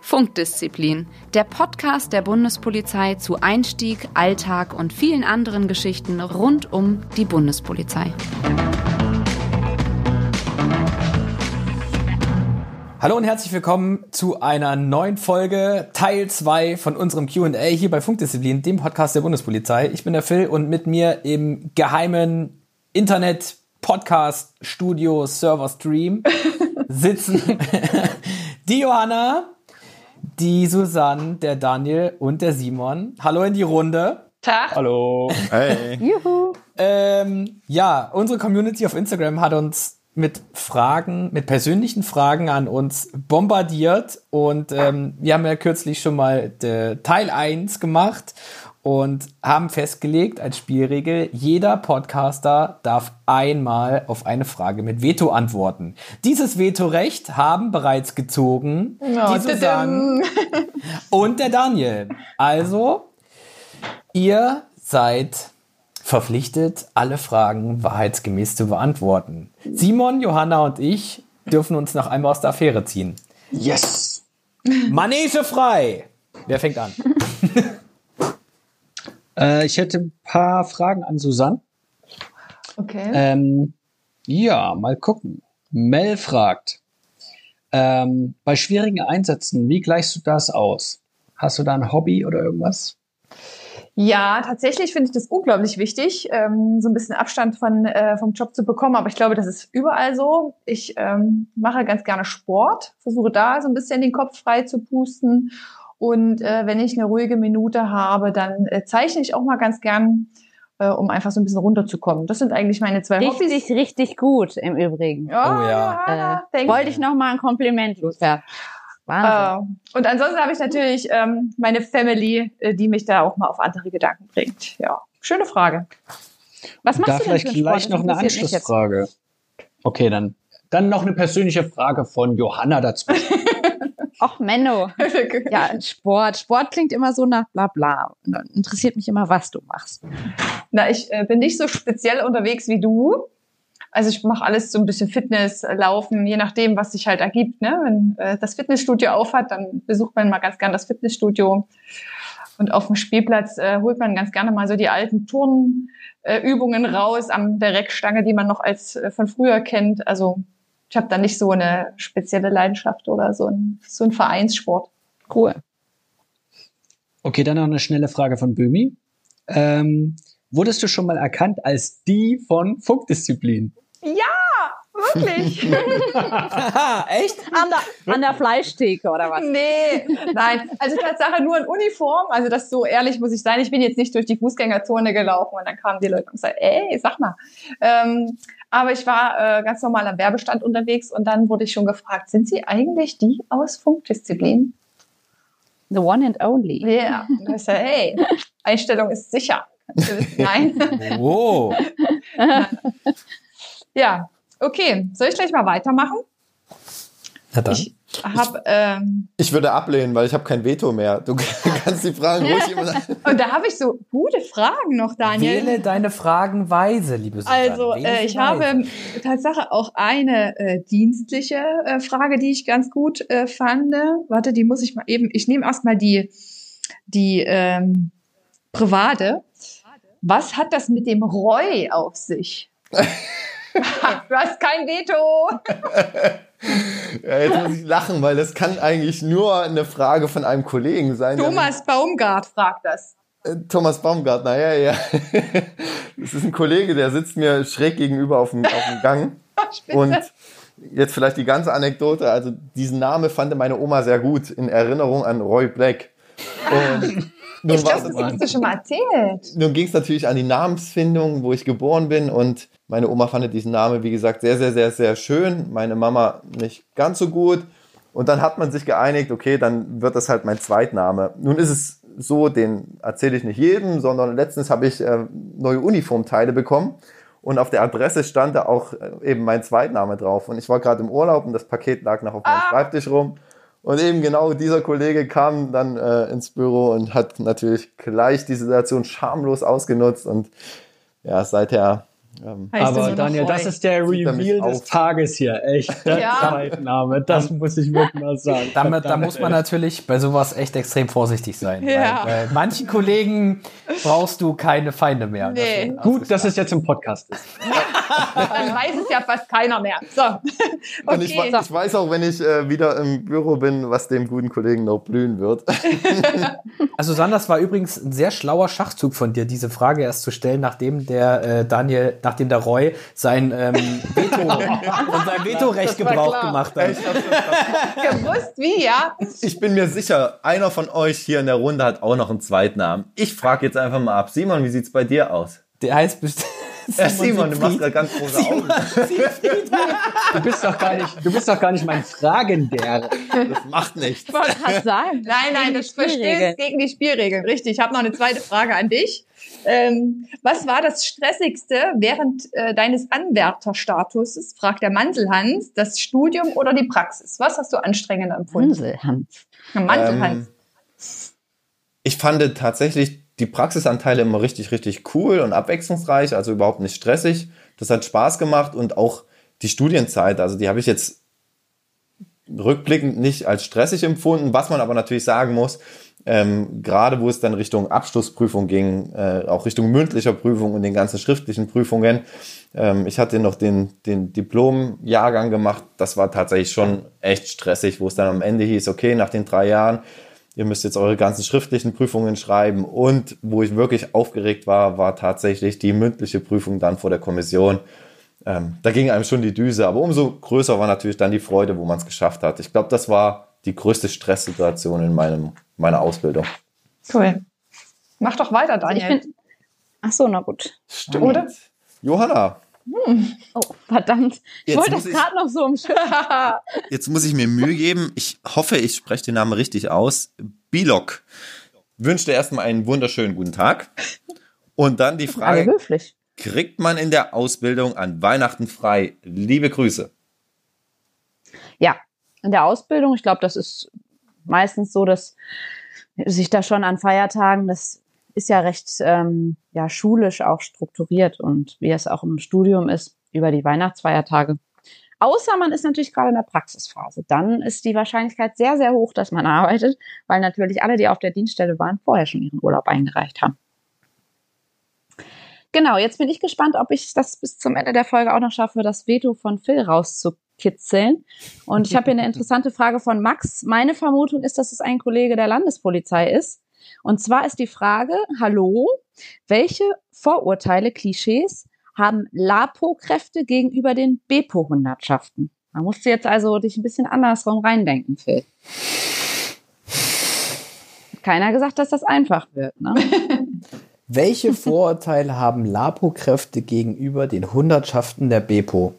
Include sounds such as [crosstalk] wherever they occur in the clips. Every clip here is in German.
Funkdisziplin, der Podcast der Bundespolizei zu Einstieg, Alltag und vielen anderen Geschichten rund um die Bundespolizei. Hallo und herzlich willkommen zu einer neuen Folge, Teil 2 von unserem QA hier bei Funkdisziplin, dem Podcast der Bundespolizei. Ich bin der Phil und mit mir im geheimen Internet Podcast Studio Server Stream sitzen [laughs] die Johanna, die Susanne, der Daniel und der Simon. Hallo in die Runde. Tag. Hallo. Hey. Juhu. Ähm, ja, unsere Community auf Instagram hat uns mit Fragen, mit persönlichen Fragen an uns bombardiert und ähm, wir haben ja kürzlich schon mal Teil 1 gemacht und haben festgelegt als Spielregel, jeder Podcaster darf einmal auf eine Frage mit Veto antworten. Dieses Vetorecht haben bereits gezogen oh, die Susanne und der Daniel. Also, ihr seid verpflichtet, alle Fragen wahrheitsgemäß zu beantworten. Simon, Johanna und ich dürfen uns noch einmal aus der Affäre ziehen. Yes! Manege frei! Wer fängt an? [laughs] Äh, ich hätte ein paar Fragen an Susanne. Okay. Ähm, ja, mal gucken. Mel fragt, ähm, bei schwierigen Einsätzen, wie gleichst du das aus? Hast du da ein Hobby oder irgendwas? Ja, tatsächlich finde ich das unglaublich wichtig, ähm, so ein bisschen Abstand von, äh, vom Job zu bekommen. Aber ich glaube, das ist überall so. Ich ähm, mache ganz gerne Sport, versuche da so ein bisschen den Kopf frei zu pusten und äh, wenn ich eine ruhige Minute habe, dann äh, zeichne ich auch mal ganz gern, äh, um einfach so ein bisschen runterzukommen. Das sind eigentlich meine zwei richtig, Hobbys. Richtig, richtig gut im Übrigen. Ja, oh ja. Äh, wollte ich noch mal ein Kompliment loswerden. Wahnsinn. Äh, und ansonsten habe ich natürlich ähm, meine Family, äh, die mich da auch mal auf andere Gedanken bringt. Ja, schöne Frage. Was machst da du denn vielleicht gleich noch eine Anschlussfrage. Okay, dann dann noch eine persönliche Frage von Johanna dazu. [laughs] Ach, Menno. [laughs] Ja, Sport. Sport klingt immer so nach bla bla. Interessiert mich immer, was du machst. Na, ich äh, bin nicht so speziell unterwegs wie du. Also ich mache alles so ein bisschen Fitness, äh, Laufen, je nachdem, was sich halt ergibt. Ne? Wenn äh, das Fitnessstudio aufhat, dann besucht man mal ganz gern das Fitnessstudio. Und auf dem Spielplatz äh, holt man ganz gerne mal so die alten Turnübungen äh, raus an der Reckstange, die man noch als äh, von früher kennt. Also ich habe da nicht so eine spezielle Leidenschaft oder so ein, so ein Vereinssport. Cool. Okay, dann noch eine schnelle Frage von Bömi. Ähm, wurdest du schon mal erkannt als die von Funkdisziplin? Ja, wirklich. [laughs] Echt? An der, an der Fleischtheke oder was? Nee, nein. Also Tatsache nur in Uniform. Also das so ehrlich muss ich sein. Ich bin jetzt nicht durch die Fußgängerzone gelaufen und dann kamen die Leute und sagten, ey, sag mal. Ähm, aber ich war äh, ganz normal am Werbestand unterwegs und dann wurde ich schon gefragt, sind Sie eigentlich die aus Funkdisziplin? The one and only. Ja, yeah. und ich sage, hey, Einstellung ist sicher. Nein. [laughs] Wow. ja, okay. Soll ich gleich mal weitermachen? Na dann. Ich, hab, ähm, ich würde ablehnen, weil ich habe kein Veto mehr. Du [laughs] kannst die Fragen ruhig immer. [laughs] Und da habe ich so gute Fragen noch, Daniel. Wähle deine Fragen weise, liebe Susanne. Also äh, ich weise. habe Tatsache auch eine äh, dienstliche äh, Frage, die ich ganz gut äh, fand. Warte, die muss ich mal eben. Ich nehme erstmal die die ähm, private. Was hat das mit dem Roy auf sich? [laughs] [laughs] du hast kein Veto. [laughs] ja, jetzt muss ich lachen, weil das kann eigentlich nur eine Frage von einem Kollegen sein. Thomas Baumgart fragt das. Äh, Thomas Baumgart, naja, ja. [laughs] Das ist ein Kollege, der sitzt mir schräg gegenüber auf dem, auf dem Gang. Und jetzt vielleicht die ganze Anekdote. Also diesen Name fand meine Oma sehr gut in Erinnerung an Roy Black. Und nun ich dachte, das hast du schon mal erzählt. Nun ging es natürlich an die Namensfindung, wo ich geboren bin und meine Oma fand diesen Namen, wie gesagt, sehr, sehr, sehr, sehr schön. Meine Mama nicht ganz so gut. Und dann hat man sich geeinigt, okay, dann wird das halt mein Zweitname. Nun ist es so, den erzähle ich nicht jedem, sondern letztens habe ich äh, neue Uniformteile bekommen und auf der Adresse stand da auch äh, eben mein Zweitname drauf. Und ich war gerade im Urlaub und das Paket lag noch auf meinem ah. Schreibtisch rum. Und eben genau dieser Kollege kam dann äh, ins Büro und hat natürlich gleich die Situation schamlos ausgenutzt. Und ja, seither Ähm, aber Daniel, das ist der Reveal des Tages hier. Echt, [laughs] der ja. Zeitname. Das muss ich wirklich mal sagen. [laughs] Damit, da muss man natürlich bei sowas echt extrem vorsichtig sein. Ja. Weil, bei manchen Kollegen brauchst du keine Feinde mehr. Nee. Das Gut, dass es jetzt im Podcast ist. [laughs] Dann weiß es ja fast keiner mehr. So. Okay. Und ich, ich, weiß auch, wenn ich äh, wieder im Büro bin, was dem guten Kollegen noch blühen wird. also Sanders war übrigens ein sehr schlauer Schachzug von dir, diese Frage erst zu stellen, nachdem der äh, Daniel nachdem der Roy sein ähm, Veto [laughs] und sein Vetorecht Gebrauch gemacht hat. Gewusst wie, ja? Ich bin mir sicher, einer von euch hier in der Runde hat auch noch einen zweiten Namen. Ich frage jetzt einfach mal ab. Simon, wie sieht's bei dir aus? Der heißt bestimmt. Simon, Simon du machst gerade ganz große Augen. du bist doch gar nicht, du bist doch gar nicht mein Fragender. Das macht nichts. Ich wollte gerade sagen. Nein, nein, das verstößt gegen die Spielregeln. Richtig. Ich habe noch eine zweite Frage an dich. Ähm, was war das Stressigste während äh, deines Anwärterstatuses, fragt der Mantelhans, das Studium oder die Praxis? Was hast du anstrengender empfunden? Mantelhans. Mantelhans. Ähm, ich fand tatsächlich die Praxisanteile immer richtig, richtig cool und abwechslungsreich, also überhaupt nicht stressig. Das hat Spaß gemacht und auch die Studienzeit, also die habe ich jetzt rückblickend nicht als stressig empfunden, was man aber natürlich sagen muss, ähm, gerade wo es dann Richtung Abschlussprüfung ging, äh, auch Richtung mündlicher Prüfung und den ganzen schriftlichen Prüfungen. Ähm, ich hatte noch den, den Diplomjahrgang gemacht. Das war tatsächlich schon echt stressig, wo es dann am Ende hieß, okay, nach den drei Jahren, ihr müsst jetzt eure ganzen schriftlichen Prüfungen schreiben. Und wo ich wirklich aufgeregt war, war tatsächlich die mündliche Prüfung dann vor der Kommission. Ähm, da ging einem schon die Düse, aber umso größer war natürlich dann die Freude, wo man es geschafft hat. Ich glaube, das war die größte Stresssituation in meinem, meiner Ausbildung. Cool. Mach doch weiter, Daniel. Also find, ach so, na gut. Stimmt. Oder? Johanna. Hm. Oh, verdammt. Ich wollte das gerade noch so umschreiben. [laughs] Jetzt muss ich mir Mühe geben. Ich hoffe, ich spreche den Namen richtig aus. Bilok wünscht dir erstmal einen wunderschönen guten Tag. Und dann die Frage, höflich. kriegt man in der Ausbildung an Weihnachten frei? Liebe Grüße. Ja, in der Ausbildung. Ich glaube, das ist meistens so, dass sich da schon an Feiertagen, das ist ja recht ähm, ja, schulisch auch strukturiert und wie es auch im Studium ist, über die Weihnachtsfeiertage. Außer man ist natürlich gerade in der Praxisphase. Dann ist die Wahrscheinlichkeit sehr, sehr hoch, dass man arbeitet, weil natürlich alle, die auf der Dienststelle waren, vorher schon ihren Urlaub eingereicht haben. Genau, jetzt bin ich gespannt, ob ich das bis zum Ende der Folge auch noch schaffe, das Veto von Phil rauszukriegen kitzeln. Und ich habe hier eine [laughs] interessante Frage von Max. Meine Vermutung ist, dass es ein Kollege der Landespolizei ist. Und zwar ist die Frage, hallo, welche Vorurteile, Klischees haben LAPO-Kräfte gegenüber den BEPO-Hundertschaften? Da musst du jetzt also dich ein bisschen andersrum reindenken, Phil. Keiner gesagt, dass das einfach wird. Ne? [laughs] Welche Vorurteile haben LAPO-Kräfte gegenüber den Hundertschaften der BEPO?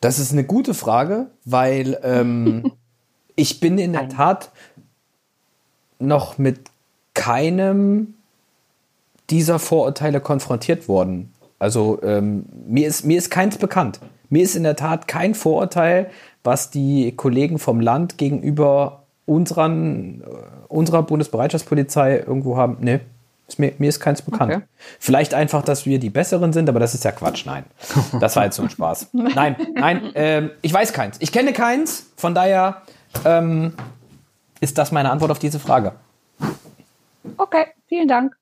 Das ist eine gute Frage, weil ähm, [laughs] ich bin in der Tat noch mit keinem dieser Vorurteile konfrontiert worden. Also ähm, mir, ist, mir ist keins bekannt. Mir ist in der Tat kein Vorurteil, was die Kollegen vom Land gegenüber unseren, äh, unserer Bundesbereitschaftspolizei irgendwo haben. Nee, ist mir, mir ist keins bekannt. Okay. Vielleicht einfach, dass wir die Besseren sind, aber das ist ja Quatsch. Nein. Das war jetzt so ein Spaß. [laughs] Nein, nein, ähm, ich weiß keins. Ich kenne keins, von daher ähm, ist das meine Antwort auf diese Frage. Okay, vielen Dank.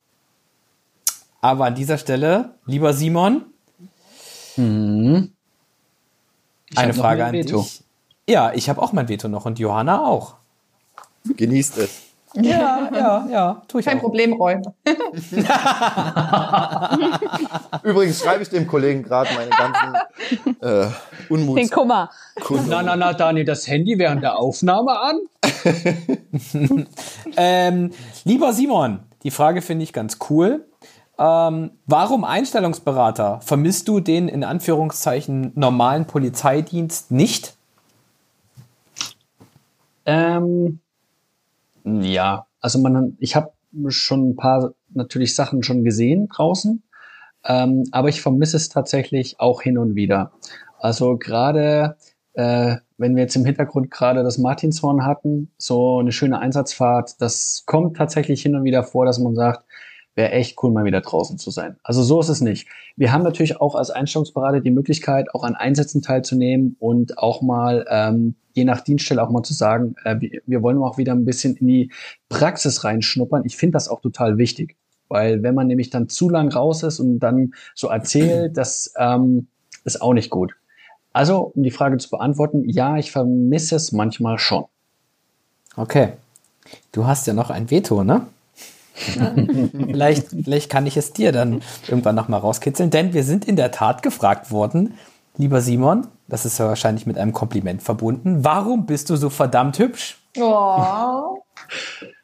Aber an dieser Stelle, lieber Simon, hm. eine Frage an Veto. dich. Ja, ich habe auch mein Veto noch und Johanna auch. Genießt es. Ja, [laughs] ja, ja. Tue ich Kein auch. Problem, Roy. [laughs] Übrigens schreibe ich dem Kollegen gerade meine ganzen äh, Unmuts. Den Kummer. Na, na, na, Dani, das Handy während der Aufnahme an? [laughs] ähm, lieber Simon, die Frage finde ich ganz cool. Ähm, warum Einstellungsberater? Vermisst du den in Anführungszeichen normalen Polizeidienst nicht? Ähm, ja, also man, ich habe schon ein paar natürlich Sachen schon gesehen draußen, ähm, aber ich vermisse es tatsächlich auch hin und wieder. Also gerade äh, wenn wir jetzt im Hintergrund gerade das Martinshorn hatten, so eine schöne Einsatzfahrt, das kommt tatsächlich hin und wieder vor, dass man sagt, wäre echt cool, mal wieder draußen zu sein. Also so ist es nicht. Wir haben natürlich auch als Einstellungsberater die Möglichkeit, auch an Einsätzen teilzunehmen und auch mal, ähm, je nach Dienststelle auch mal zu sagen, äh, wir, wir wollen auch wieder ein bisschen in die Praxis reinschnuppern. Ich finde das auch total wichtig. Weil wenn man nämlich dann zu lang raus ist und dann so erzählt, das ähm, ist auch nicht gut. Also, um die Frage zu beantworten, ja, ich vermisse es manchmal schon. Okay. Du hast ja noch ein Veto, ne? [laughs] vielleicht, vielleicht kann ich es dir dann irgendwann nochmal rauskitzeln, denn wir sind in der Tat gefragt worden, lieber Simon, das ist ja wahrscheinlich mit einem Kompliment verbunden, warum bist du so verdammt hübsch? Oh.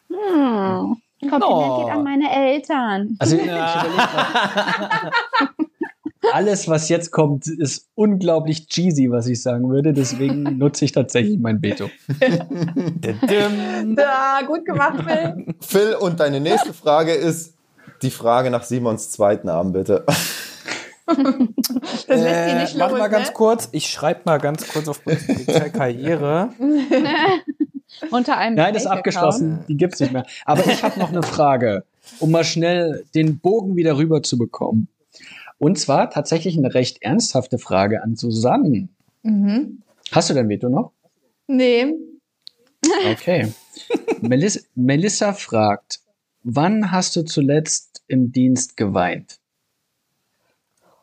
Hm. Kompliment Oh. geht an meine Eltern. Also [laughs] ich mal. Alles, was jetzt kommt, ist unglaublich cheesy, was ich sagen würde. Deswegen [laughs] nutze ich tatsächlich mein Veto. [laughs] Ja, gut gemacht, Phil. Phil, und deine nächste Frage ist die Frage nach Simons zweiten Namen, bitte. [laughs] Das lässt sie Äh, nicht warte los, mal ganz ne? kurz. Ich schreibe mal ganz kurz auf Polizeikarriere. Unter einem Nein, das ist abgeschlossen. Die gibt's nicht mehr. Aber ich habe noch eine Frage, um mal schnell den Bogen wieder rüber zu bekommen. Und zwar tatsächlich eine recht ernsthafte Frage an Susanne. Mhm. Hast du dein Veto noch? Nee. Okay. [laughs] Melissa, Melissa fragt, wann hast du zuletzt im Dienst geweint?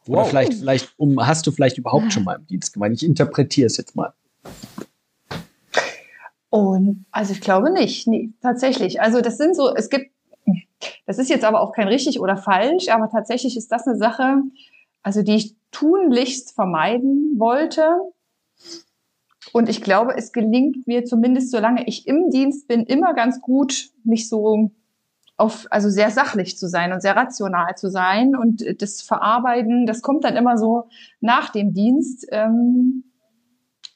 Oder Wow. vielleicht, vielleicht um, hast du vielleicht überhaupt schon mal im Dienst geweint? Ich interpretiere es jetzt mal. Und also ich glaube nicht. Nee, tatsächlich. Also das sind so, es gibt, das ist jetzt aber auch kein richtig oder falsch, aber tatsächlich ist das eine Sache, also die ich tunlichst vermeiden wollte. Und ich glaube, es gelingt mir zumindest, solange ich im Dienst bin, immer ganz gut, mich so auf, also sehr sachlich zu sein und sehr rational zu sein. Und das Verarbeiten, das kommt dann immer so nach dem Dienst. Ähm,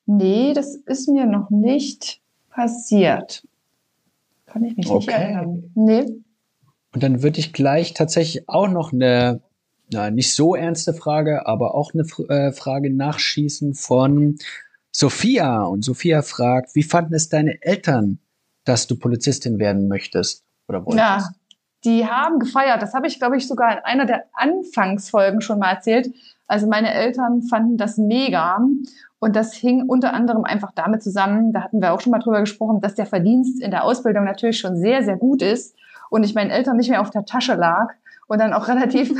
nee, das ist mir noch nicht passiert. Kann ich mich nicht Okay. erinnern. Nee. Und dann würde ich gleich tatsächlich auch noch eine, na, nicht so ernste Frage, aber auch eine äh, Frage nachschießen von Sophia. Und Sophia fragt, wie fanden es deine Eltern, dass du Polizistin werden möchtest oder wolltest? Ja, die haben gefeiert. Das habe ich, glaube ich, sogar in einer der Anfangsfolgen schon mal erzählt. Also meine Eltern fanden das mega. Und das hing unter anderem einfach damit zusammen, da hatten wir auch schon mal drüber gesprochen, dass der Verdienst in der Ausbildung natürlich schon sehr, sehr gut ist und ich meinen Eltern nicht mehr auf der Tasche lag und dann auch [laughs] relativ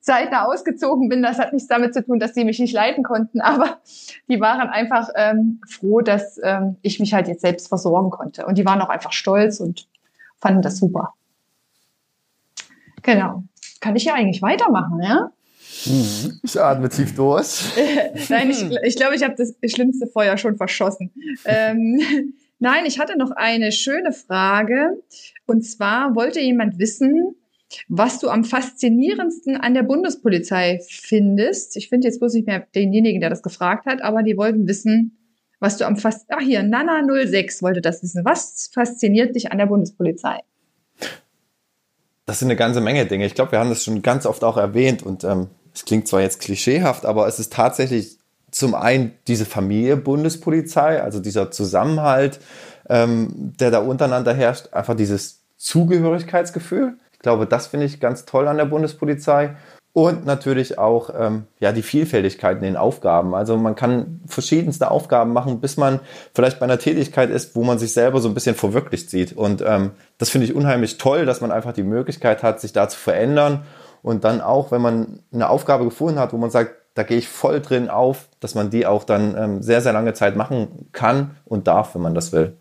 zeitnah ausgezogen bin. Das hat nichts damit zu tun, dass sie mich nicht leiten konnten, aber die waren einfach ähm, froh, dass ähm, ich mich halt jetzt selbst versorgen konnte. Und die waren auch einfach stolz und fanden das super. Genau. Kann ich ja eigentlich weitermachen, ja? Mhm. Ich atme tief durch. [laughs] Nein, ich, ich glaube, ich habe das schlimmste Feuer schon verschossen. Ähm, [laughs] nein, ich hatte noch eine schöne Frage. Und zwar wollte jemand wissen, was du am faszinierendsten an der Bundespolizei findest. Ich finde jetzt bloß nicht mehr denjenigen, der das gefragt hat, aber die wollten wissen, was du am fast. Ach hier, Nana06 wollte das wissen. Was fasziniert dich an der Bundespolizei? Das sind eine ganze Menge Dinge. Ich glaube, wir haben das schon ganz oft auch erwähnt und ähm, es klingt zwar jetzt klischeehaft, aber es ist tatsächlich zum einen diese Familie Bundespolizei, also dieser Zusammenhalt, ähm, der da untereinander herrscht, einfach dieses Zugehörigkeitsgefühl. Ich glaube, das finde ich ganz toll an der Bundespolizei. Und natürlich auch ähm, ja, die Vielfältigkeit in den Aufgaben. Also man kann verschiedenste Aufgaben machen, bis man vielleicht bei einer Tätigkeit ist, wo man sich selber so ein bisschen verwirklicht sieht. Und ähm, das finde ich unheimlich toll, dass man einfach die Möglichkeit hat, sich da zu verändern. Und dann auch, wenn man eine Aufgabe gefunden hat, wo man sagt, da gehe ich voll drin auf, dass man die auch dann ähm, sehr, sehr lange Zeit machen kann und darf, wenn man das will.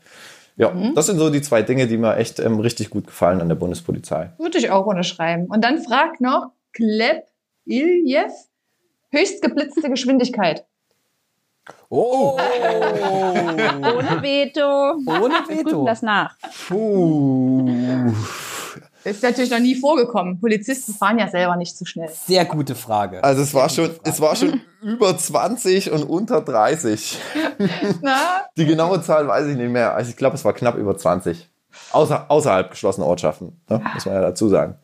Ja, das sind so die zwei Dinge, die mir echt ähm, richtig gut gefallen an der Bundespolizei. Würde ich auch unterschreiben. Und dann fragt noch Kleb Iljev, höchst geblitzte Geschwindigkeit. Oh, [laughs] Ohne Veto. ohne Wir prüfen Veto. das nach. Puh. Ist natürlich noch nie vorgekommen. Polizisten fahren ja selber nicht zu schnell. Sehr gute Frage. Also es war schon, es war schon [laughs] über 20 und unter 30. [laughs] Na? Die genaue Zahl weiß ich nicht mehr. Also ich glaube, es war knapp über 20. Außer, außerhalb geschlossener Ortschaften, ne? muss man ja dazu sagen.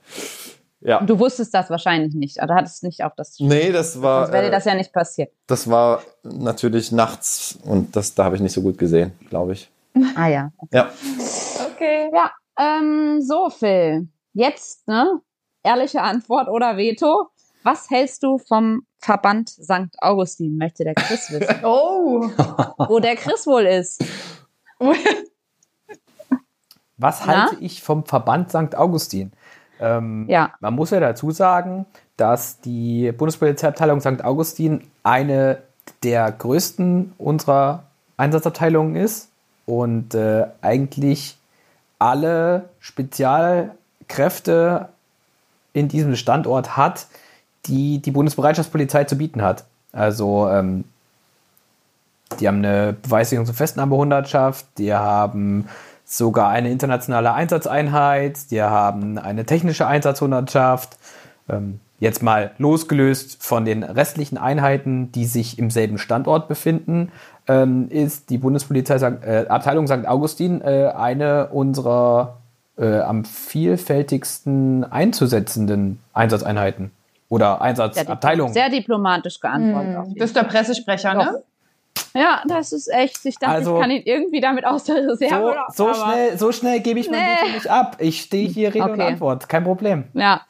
Ja. Und du wusstest das wahrscheinlich nicht, oder hattest nicht auf das. Nee, das war, Sonst wäre dir äh, das ja nicht passiert. das war natürlich nachts und das, da habe ich nicht so gut gesehen, glaube ich. Ah ja. Ja. Okay. Ja, ähm, so Phil. Jetzt, ne? ehrliche Antwort oder Veto. Was hältst du vom Verband St. Augustin, möchte der Chris wissen. [laughs] Oh. Wo der Chris wohl ist. Was Na? halte ich vom Verband St. Augustin? Ähm, Ja. Man muss ja dazu sagen, dass die Bundespolizeiabteilung St. Augustin eine der größten unserer Einsatzabteilungen ist und äh, eigentlich alle Spezialkräfte in diesem Standort hat, die die Bundesbereitschaftspolizei zu bieten hat. Also ähm, die haben eine Beweissicherungs- und Festnahmehundertschaft, die haben sogar eine internationale Einsatzeinheit, die haben eine technische Einsatzhundertschaft. Ähm, jetzt mal losgelöst von den restlichen Einheiten, die sich im selben Standort befinden, ähm, ist die Bundespolizei St. Äh, Abteilung St. Augustin äh, eine unserer äh, am vielfältigsten einzusetzenden Einsatzeinheiten oder Sehr, Einsatzabteilungen. sehr diplomatisch geantwortet. Hm, bist der Pressesprecher, Doch. ne? Ja, das ist echt. Ich dachte, Also- ich kann ihn irgendwie damit aus der Reserve. So, so, schnell, so schnell gebe ich mein Nee. Veto nicht ab. Ich stehe hier Rede und Okay. Antwort. Kein Problem. Ja.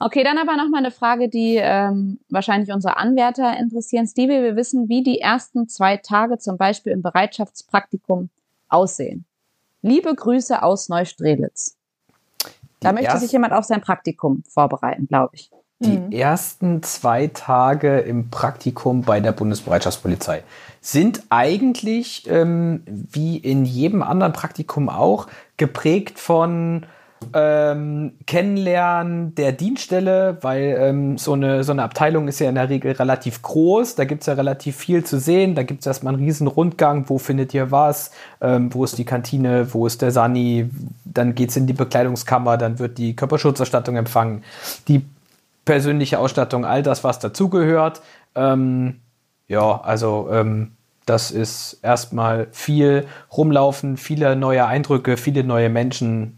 Okay, dann aber noch mal eine Frage, die ähm, wahrscheinlich unsere Anwärter interessieren. Stevie, wir wissen, wie die ersten zwei Tage zum Beispiel im Bereitschaftspraktikum aussehen. Liebe Grüße aus Neustrelitz. Da Die möchte sich jemand auf sein Praktikum vorbereiten, glaube ich. Die Mhm. ersten zwei Tage im Praktikum bei der Bundesbereitschaftspolizei sind eigentlich, ähm, wie in jedem anderen Praktikum auch, geprägt von ähm, Kennenlernen der Dienststelle, weil ähm, so, eine, so eine Abteilung ist ja in der Regel relativ groß, da gibt's ja relativ viel zu sehen, da gibt's erstmal einen riesen Rundgang, wo findet ihr was, ähm, wo ist die Kantine, wo ist der Sani, dann geht's in die Bekleidungskammer, dann wird die Körperschutzausstattung empfangen, die persönliche Ausstattung, all das, was dazugehört. Ähm, ja, also ähm, das ist erstmal viel rumlaufen, viele neue Eindrücke, viele neue Menschen.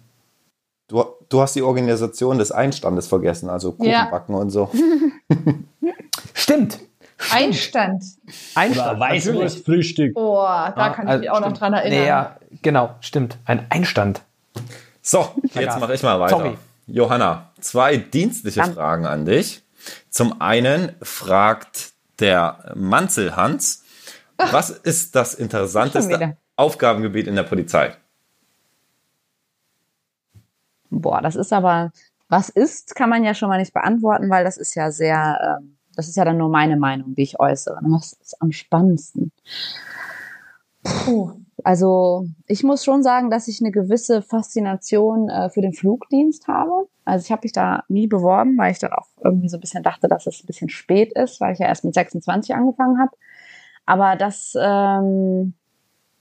Du, du hast die Organisation des Einstandes vergessen, also Ja. Kuchenbacken und so. [laughs] Stimmt. Einstand. Einstand. natürlich. Weißwurstfrühstück. Oh, da Ah, kann ich also mich auch noch stimmt. dran erinnern. Nee, ja, genau, stimmt. Ein Einstand. So, jetzt mache ich mal weiter. Sorry. Johanna, zwei dienstliche Dann. Fragen an dich. Zum einen fragt der Manzelhans, was ist das interessanteste. Aufgabengebiet in der Polizei? Boah, das ist aber, was ist, kann man ja schon mal nicht beantworten, weil das ist ja sehr, ähm, das ist ja dann nur meine Meinung, die ich äußere. ne? Was ist am spannendsten? Puh. Also ich muss schon sagen, dass ich eine gewisse Faszination äh, für den Flugdienst habe. Also ich habe mich da nie beworben, weil ich dann auch irgendwie so ein bisschen dachte, dass es ein bisschen spät ist, weil ich ja erst mit 26 angefangen habe. Aber das, ähm,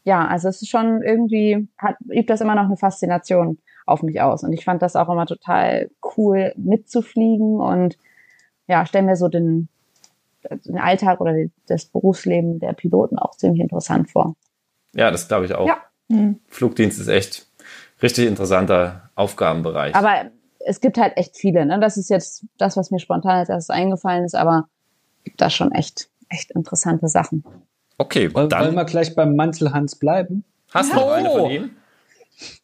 ja, also es ist schon irgendwie, hat, übt das immer noch eine Faszination auf mich aus. Und ich fand das auch immer total cool, mitzufliegen und ja, stell mir so den, den Alltag oder das Berufsleben der Piloten auch ziemlich interessant vor. Ja, das glaube ich auch. Ja. Hm. Flugdienst ist echt richtig interessanter Aufgabenbereich. Aber es gibt halt echt viele, ne? Das ist jetzt das, was mir spontan als erstes eingefallen ist, aber gibt da schon echt, echt interessante Sachen. Okay, Wollen, dann wollen wir gleich beim Manzelhans bleiben? hast du noch eine von ihm?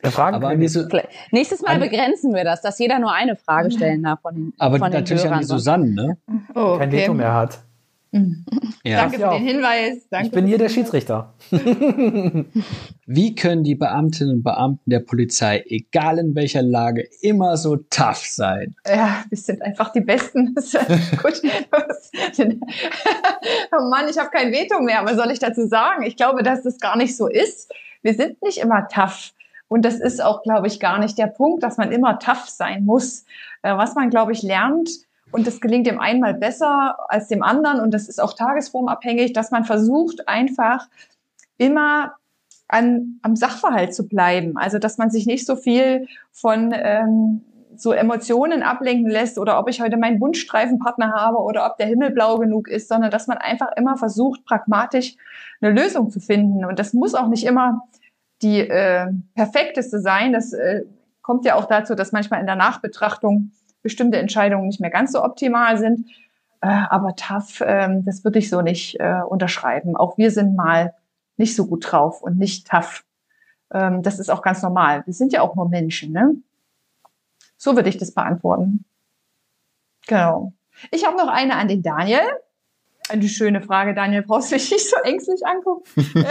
Der Fragen Aber Vielleicht- Nächstes Mal An- begrenzen wir das, dass jeder nur eine Frage stellen darf von aber von den natürlich Hörern. an die Susanne, ne? Oh, kein Veto mehr hat. Ja. Danke für den Hinweis. Danke Ich bin hier der Schiedsrichter. [laughs] Wie können die Beamtinnen und Beamten der Polizei, egal in welcher Lage, immer so tough sein? Ja, wir sind einfach die Besten. [laughs] Gut. [laughs] oh Mann, ich habe kein Veto mehr. Was soll ich dazu sagen? Ich glaube, dass das gar nicht so ist. Wir sind nicht immer tough. Und das ist auch, glaube ich, gar nicht der Punkt, dass man immer tough sein muss. Äh, Was man, glaube ich, lernt, und das gelingt dem einen mal besser als dem anderen, und das ist auch tagesformabhängig, dass man versucht, einfach immer an, am Sachverhalt zu bleiben. Also, dass man sich nicht so viel von ähm, so Emotionen ablenken lässt oder ob ich heute meinen Wunschstreifenpartner habe oder ob der Himmel blau genug ist, sondern dass man einfach immer versucht, pragmatisch eine Lösung zu finden. Und das muss auch nicht immer die äh, perfekteste sein. Das äh, kommt ja auch dazu, dass manchmal in der Nachbetrachtung bestimmte Entscheidungen nicht mehr ganz so optimal sind. Äh, aber tough, ähm, das würde ich so nicht äh, unterschreiben. Auch wir sind mal nicht so gut drauf und nicht tough. Ähm, das ist auch ganz normal. Wir sind ja auch nur Menschen, ne? So würde ich das beantworten. Genau. Ich habe noch eine an den Daniel. Eine schöne Frage, Daniel, brauchst du dich nicht so ängstlich angucken. [laughs]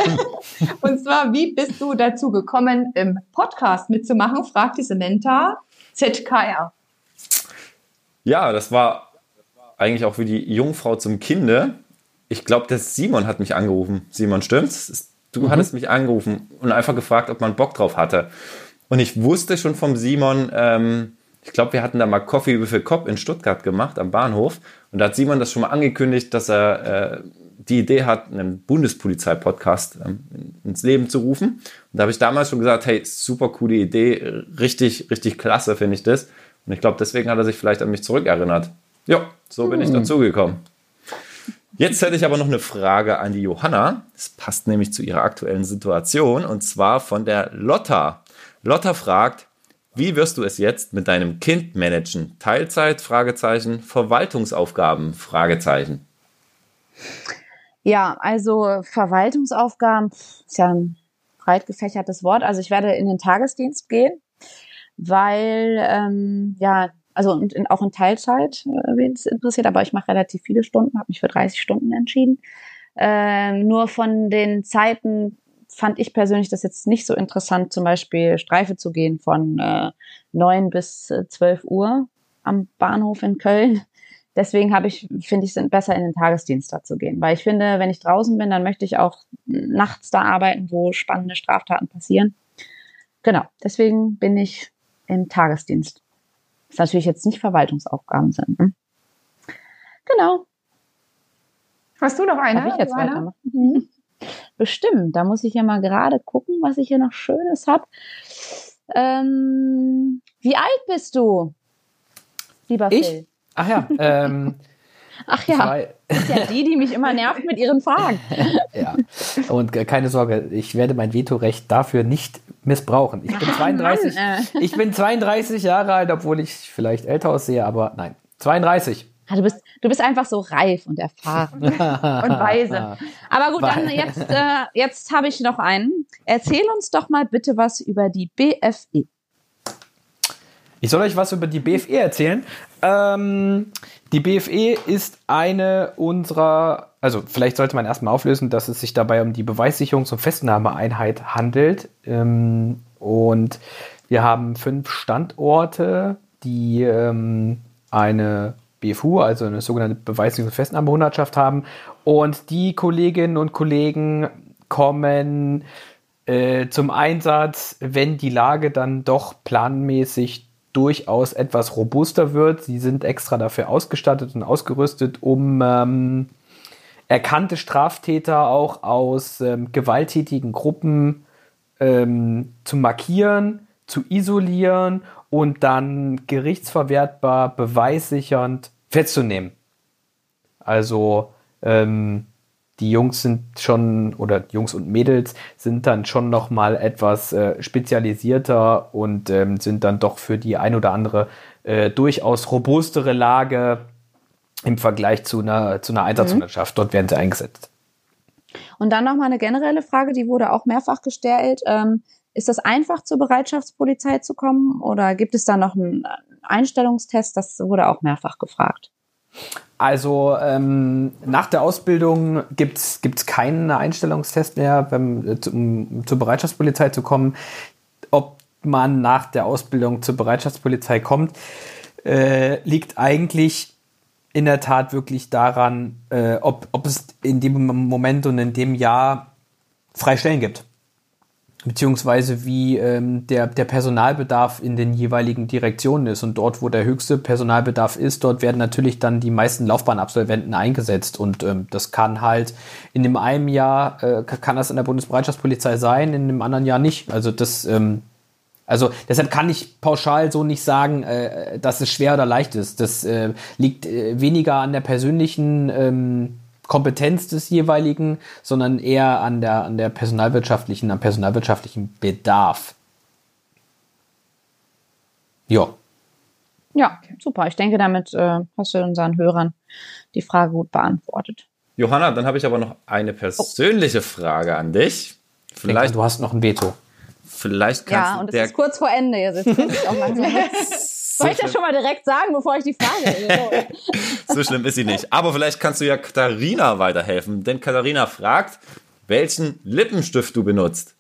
und zwar, wie bist du dazu gekommen, im Podcast mitzumachen? Fragt die Samantha ZKR. Ja, das war eigentlich auch wie die Jungfrau zum Kinde. Ich glaube, der Simon hat mich angerufen. Simon, stimmt's? Du mhm. hattest mich angerufen und einfach gefragt, ob man Bock drauf hatte. Und ich wusste schon vom Simon, ähm, ich glaube, wir hatten da mal Coffee with a Cop in Stuttgart gemacht, am Bahnhof. Und da hat Simon das schon mal angekündigt, dass er äh, die Idee hat, einen Bundespolizei-Podcast ähm, ins Leben zu rufen. Und da habe ich damals schon gesagt, hey, super coole Idee, richtig, richtig klasse finde ich das. Und ich glaube, deswegen hat er sich vielleicht an mich zurückerinnert. Ja, so bin ich hm. dazugekommen. Jetzt hätte ich aber noch eine Frage an die Johanna. Das passt nämlich zu ihrer aktuellen Situation und zwar von der Lotta. Lotta fragt, wie wirst du es jetzt mit deinem Kind managen? Teilzeit? Fragezeichen. Verwaltungsaufgaben? Fragezeichen. Ja, also Verwaltungsaufgaben ist ja ein breit gefächertes Wort. Also ich werde in den Tagesdienst gehen, weil ähm, ja also und in, auch in Teilzeit, äh, wen es interessiert, aber ich mache relativ viele Stunden, habe mich für 30 Stunden entschieden. Äh, nur von den Zeiten fand ich persönlich das jetzt nicht so interessant, zum Beispiel Streife zu gehen von äh, 9 bis äh, 12 Uhr am Bahnhof in Köln. Deswegen habe ich, finde ich, es besser in den Tagesdienst da zu gehen. Weil ich finde, wenn ich draußen bin, dann möchte ich auch nachts da arbeiten, wo spannende Straftaten passieren. Genau, deswegen bin ich im Tagesdienst. Das natürlich jetzt nicht Verwaltungsaufgaben sind. Ne? Genau. Hast du noch eine? Darf ich jetzt weitermachen? Mhm. Bestimmt. Da muss ich ja mal gerade gucken, was ich hier noch Schönes habe. Ähm, wie alt bist du, lieber ich? Phil? Ach ja, ähm, [laughs] Ach ja, das ist ja die, die mich immer nervt mit ihren Fragen. [laughs] ja, und keine Sorge, ich werde mein Vetorecht dafür nicht missbrauchen. Ich bin 32, Mann, äh. ich bin 32 Jahre alt, obwohl ich vielleicht älter aussehe, aber nein, 32. du, bist, du bist einfach so reif und erfahren [laughs] und weise. Aber gut, dann jetzt, äh, jetzt habe ich noch einen. Erzähl uns doch mal bitte was über die BFE. Ich soll euch was über die BFE erzählen. Ähm, die BFE ist eine unserer, also vielleicht sollte man erstmal auflösen, dass es sich dabei um die Beweissicherungs- und Festnahmeeinheit handelt. Ähm, und wir haben fünf Standorte, die ähm, eine BFU, also eine sogenannte Beweissicherungs- und Festnahmehundertschaft haben. Und die Kolleginnen und Kollegen kommen äh, zum Einsatz, wenn die Lage dann doch planmäßig durchaus etwas robuster wird. Sie sind extra dafür ausgestattet und ausgerüstet, um ähm, erkannte Straftäter auch aus ähm, gewalttätigen Gruppen ähm, zu markieren, zu isolieren und dann gerichtsverwertbar, beweissichernd festzunehmen. Also ähm, die Jungs sind schon oder Jungs und Mädels sind dann schon noch mal etwas äh, spezialisierter und ähm, sind dann doch für die ein oder andere äh, durchaus robustere Lage im Vergleich zu einer zu einer Einsatzhundertschaft. Mhm. Dort werden sie eingesetzt. Und dann noch mal eine generelle Frage, die wurde auch mehrfach gestellt. Ähm, ist das einfach zur Bereitschaftspolizei zu kommen oder gibt es da noch einen Einstellungstest? Das wurde auch mehrfach gefragt. Also ähm, nach der Ausbildung gibt es keinen Einstellungstest mehr, um zur Bereitschaftspolizei zu kommen. Ob man nach der Ausbildung zur Bereitschaftspolizei kommt, äh, liegt eigentlich in der Tat wirklich daran, äh, ob, ob es in dem Moment und in dem Jahr freie Stellen gibt beziehungsweise wie ähm, der, der Personalbedarf in den jeweiligen Direktionen ist. Und dort, wo der höchste Personalbedarf ist, dort werden natürlich dann die meisten Laufbahnabsolventen eingesetzt. Und ähm, das kann halt in dem einen Jahr, äh, kann das in der Bundesbereitschaftspolizei sein, in dem anderen Jahr nicht. Also das, ähm, also deshalb kann ich pauschal so nicht sagen, äh, dass es schwer oder leicht ist. Das äh, liegt äh, weniger an der persönlichen ähm, Kompetenz des jeweiligen, sondern eher an der, an der personalwirtschaftlichen, am personalwirtschaftlichen Bedarf. Ja. Ja, super. Ich denke, damit äh, hast du unseren Hörern die Frage gut beantwortet. Johanna, dann habe ich aber noch eine persönliche oh. Frage an dich. Vielleicht, du hast noch ein Veto. Vielleicht kannst Ja, und es ist kurz vor Ende. Jetzt auch langsam. [laughs] [laughs] Soll ich das schon mal direkt sagen, bevor ich die Frage [laughs] So schlimm ist sie nicht. Aber vielleicht kannst du ja Katharina weiterhelfen, denn Katharina fragt, welchen Lippenstift du benutzt.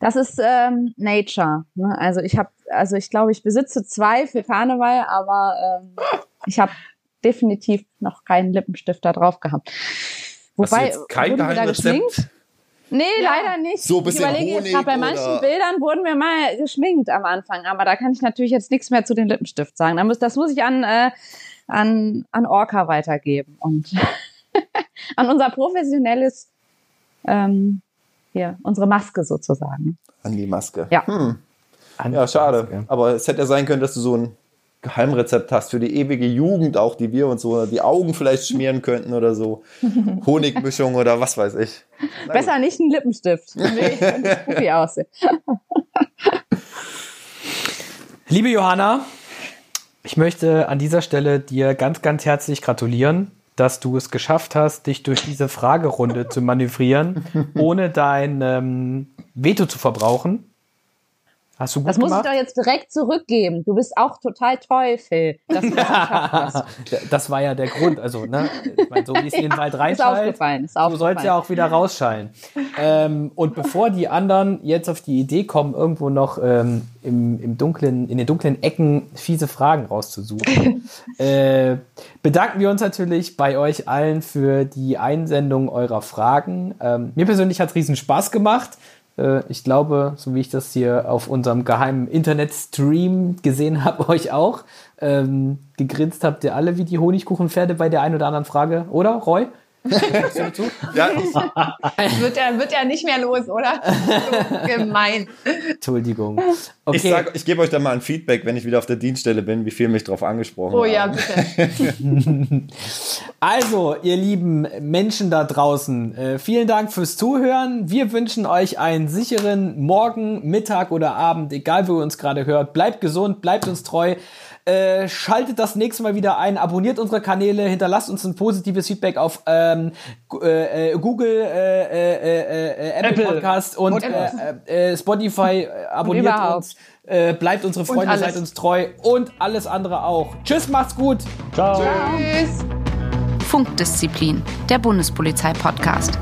Das ist ähm, Nature. Ne? Also ich habe, also ich glaube, ich besitze zwei für Karneval, aber ähm, ich habe definitiv noch keinen Lippenstift da drauf gehabt. Wobei, Hast du jetzt kein Geheimrezept? Nee, ja. leider nicht. So ein bisschen ich überlege Honig jetzt gerade, bei manchen Bildern wurden wir mal geschminkt am Anfang, aber da kann ich natürlich jetzt nichts mehr zu den Lippenstift sagen. Das muss, das muss ich an, äh, an, an Orca weitergeben und [laughs] an unser professionelles, ähm, hier, unsere Maske sozusagen. An die Maske. Ja. Hm. Ja, schade. Aber es hätte ja sein können, dass du so ein Geheimrezept hast für die ewige Jugend, auch die wir uns so die Augen vielleicht schmieren könnten oder so. [laughs] Honigmischung oder was weiß ich. Na Besser gut. nicht ein Lippenstift. [laughs] Nee, aussehen. [laughs] Liebe Johanna, ich möchte an dieser Stelle dir ganz, ganz herzlich gratulieren, dass du es geschafft hast, dich durch diese Fragerunde zu manövrieren, ohne dein ähm, Veto zu verbrauchen. Hast du gut das gemacht? muss ich doch jetzt direkt zurückgeben. Du bist auch total toll, Phil. Du [laughs] das, war ja der Grund. Also, ne, ich meine, so wie es in den [laughs] Wald reinschallt, so soll es ja auch wieder rausschallen. Ähm, und bevor die anderen jetzt auf die Idee kommen, irgendwo noch ähm, im, im dunklen, in den dunklen Ecken fiese Fragen rauszusuchen, [laughs] äh, bedanken wir uns natürlich bei euch allen für die Einsendung eurer Fragen. Ähm, mir persönlich hat es riesen Spaß gemacht. Äh, ich glaube, so wie ich das hier auf unserem geheimen Internet-Stream gesehen habe, [laughs] euch auch. Ähm, gegrinst habt ihr alle wie die Honigkuchenpferde bei der einen oder anderen Frage, oder, Roy? Ja, ich wird ja, wird ja nicht mehr los, oder? So gemein. Entschuldigung. Okay. Ich, sag, ich gebe euch dann mal ein Feedback, wenn ich wieder auf der Dienststelle bin, wie viel mich darauf angesprochen Oh ja, bitte. [laughs] also, ihr lieben Menschen da draußen, äh, vielen Dank fürs Zuhören. Wir wünschen euch einen sicheren Morgen, Mittag oder Abend, egal wo ihr uns gerade hört. Bleibt gesund, bleibt uns treu. Äh, schaltet das nächste Mal wieder ein, abonniert unsere Kanäle, hinterlasst uns ein positives Feedback auf ähm, äh, äh, Google, äh, äh, Apple, Apple, Podcast und Spotify. abonniert uns, bleibt unsere Freunde, seid uns treu und alles andere auch. Tschüss, macht's gut. Ciao. Tschüss. Funkdisziplin, der Bundespolizei-Podcast.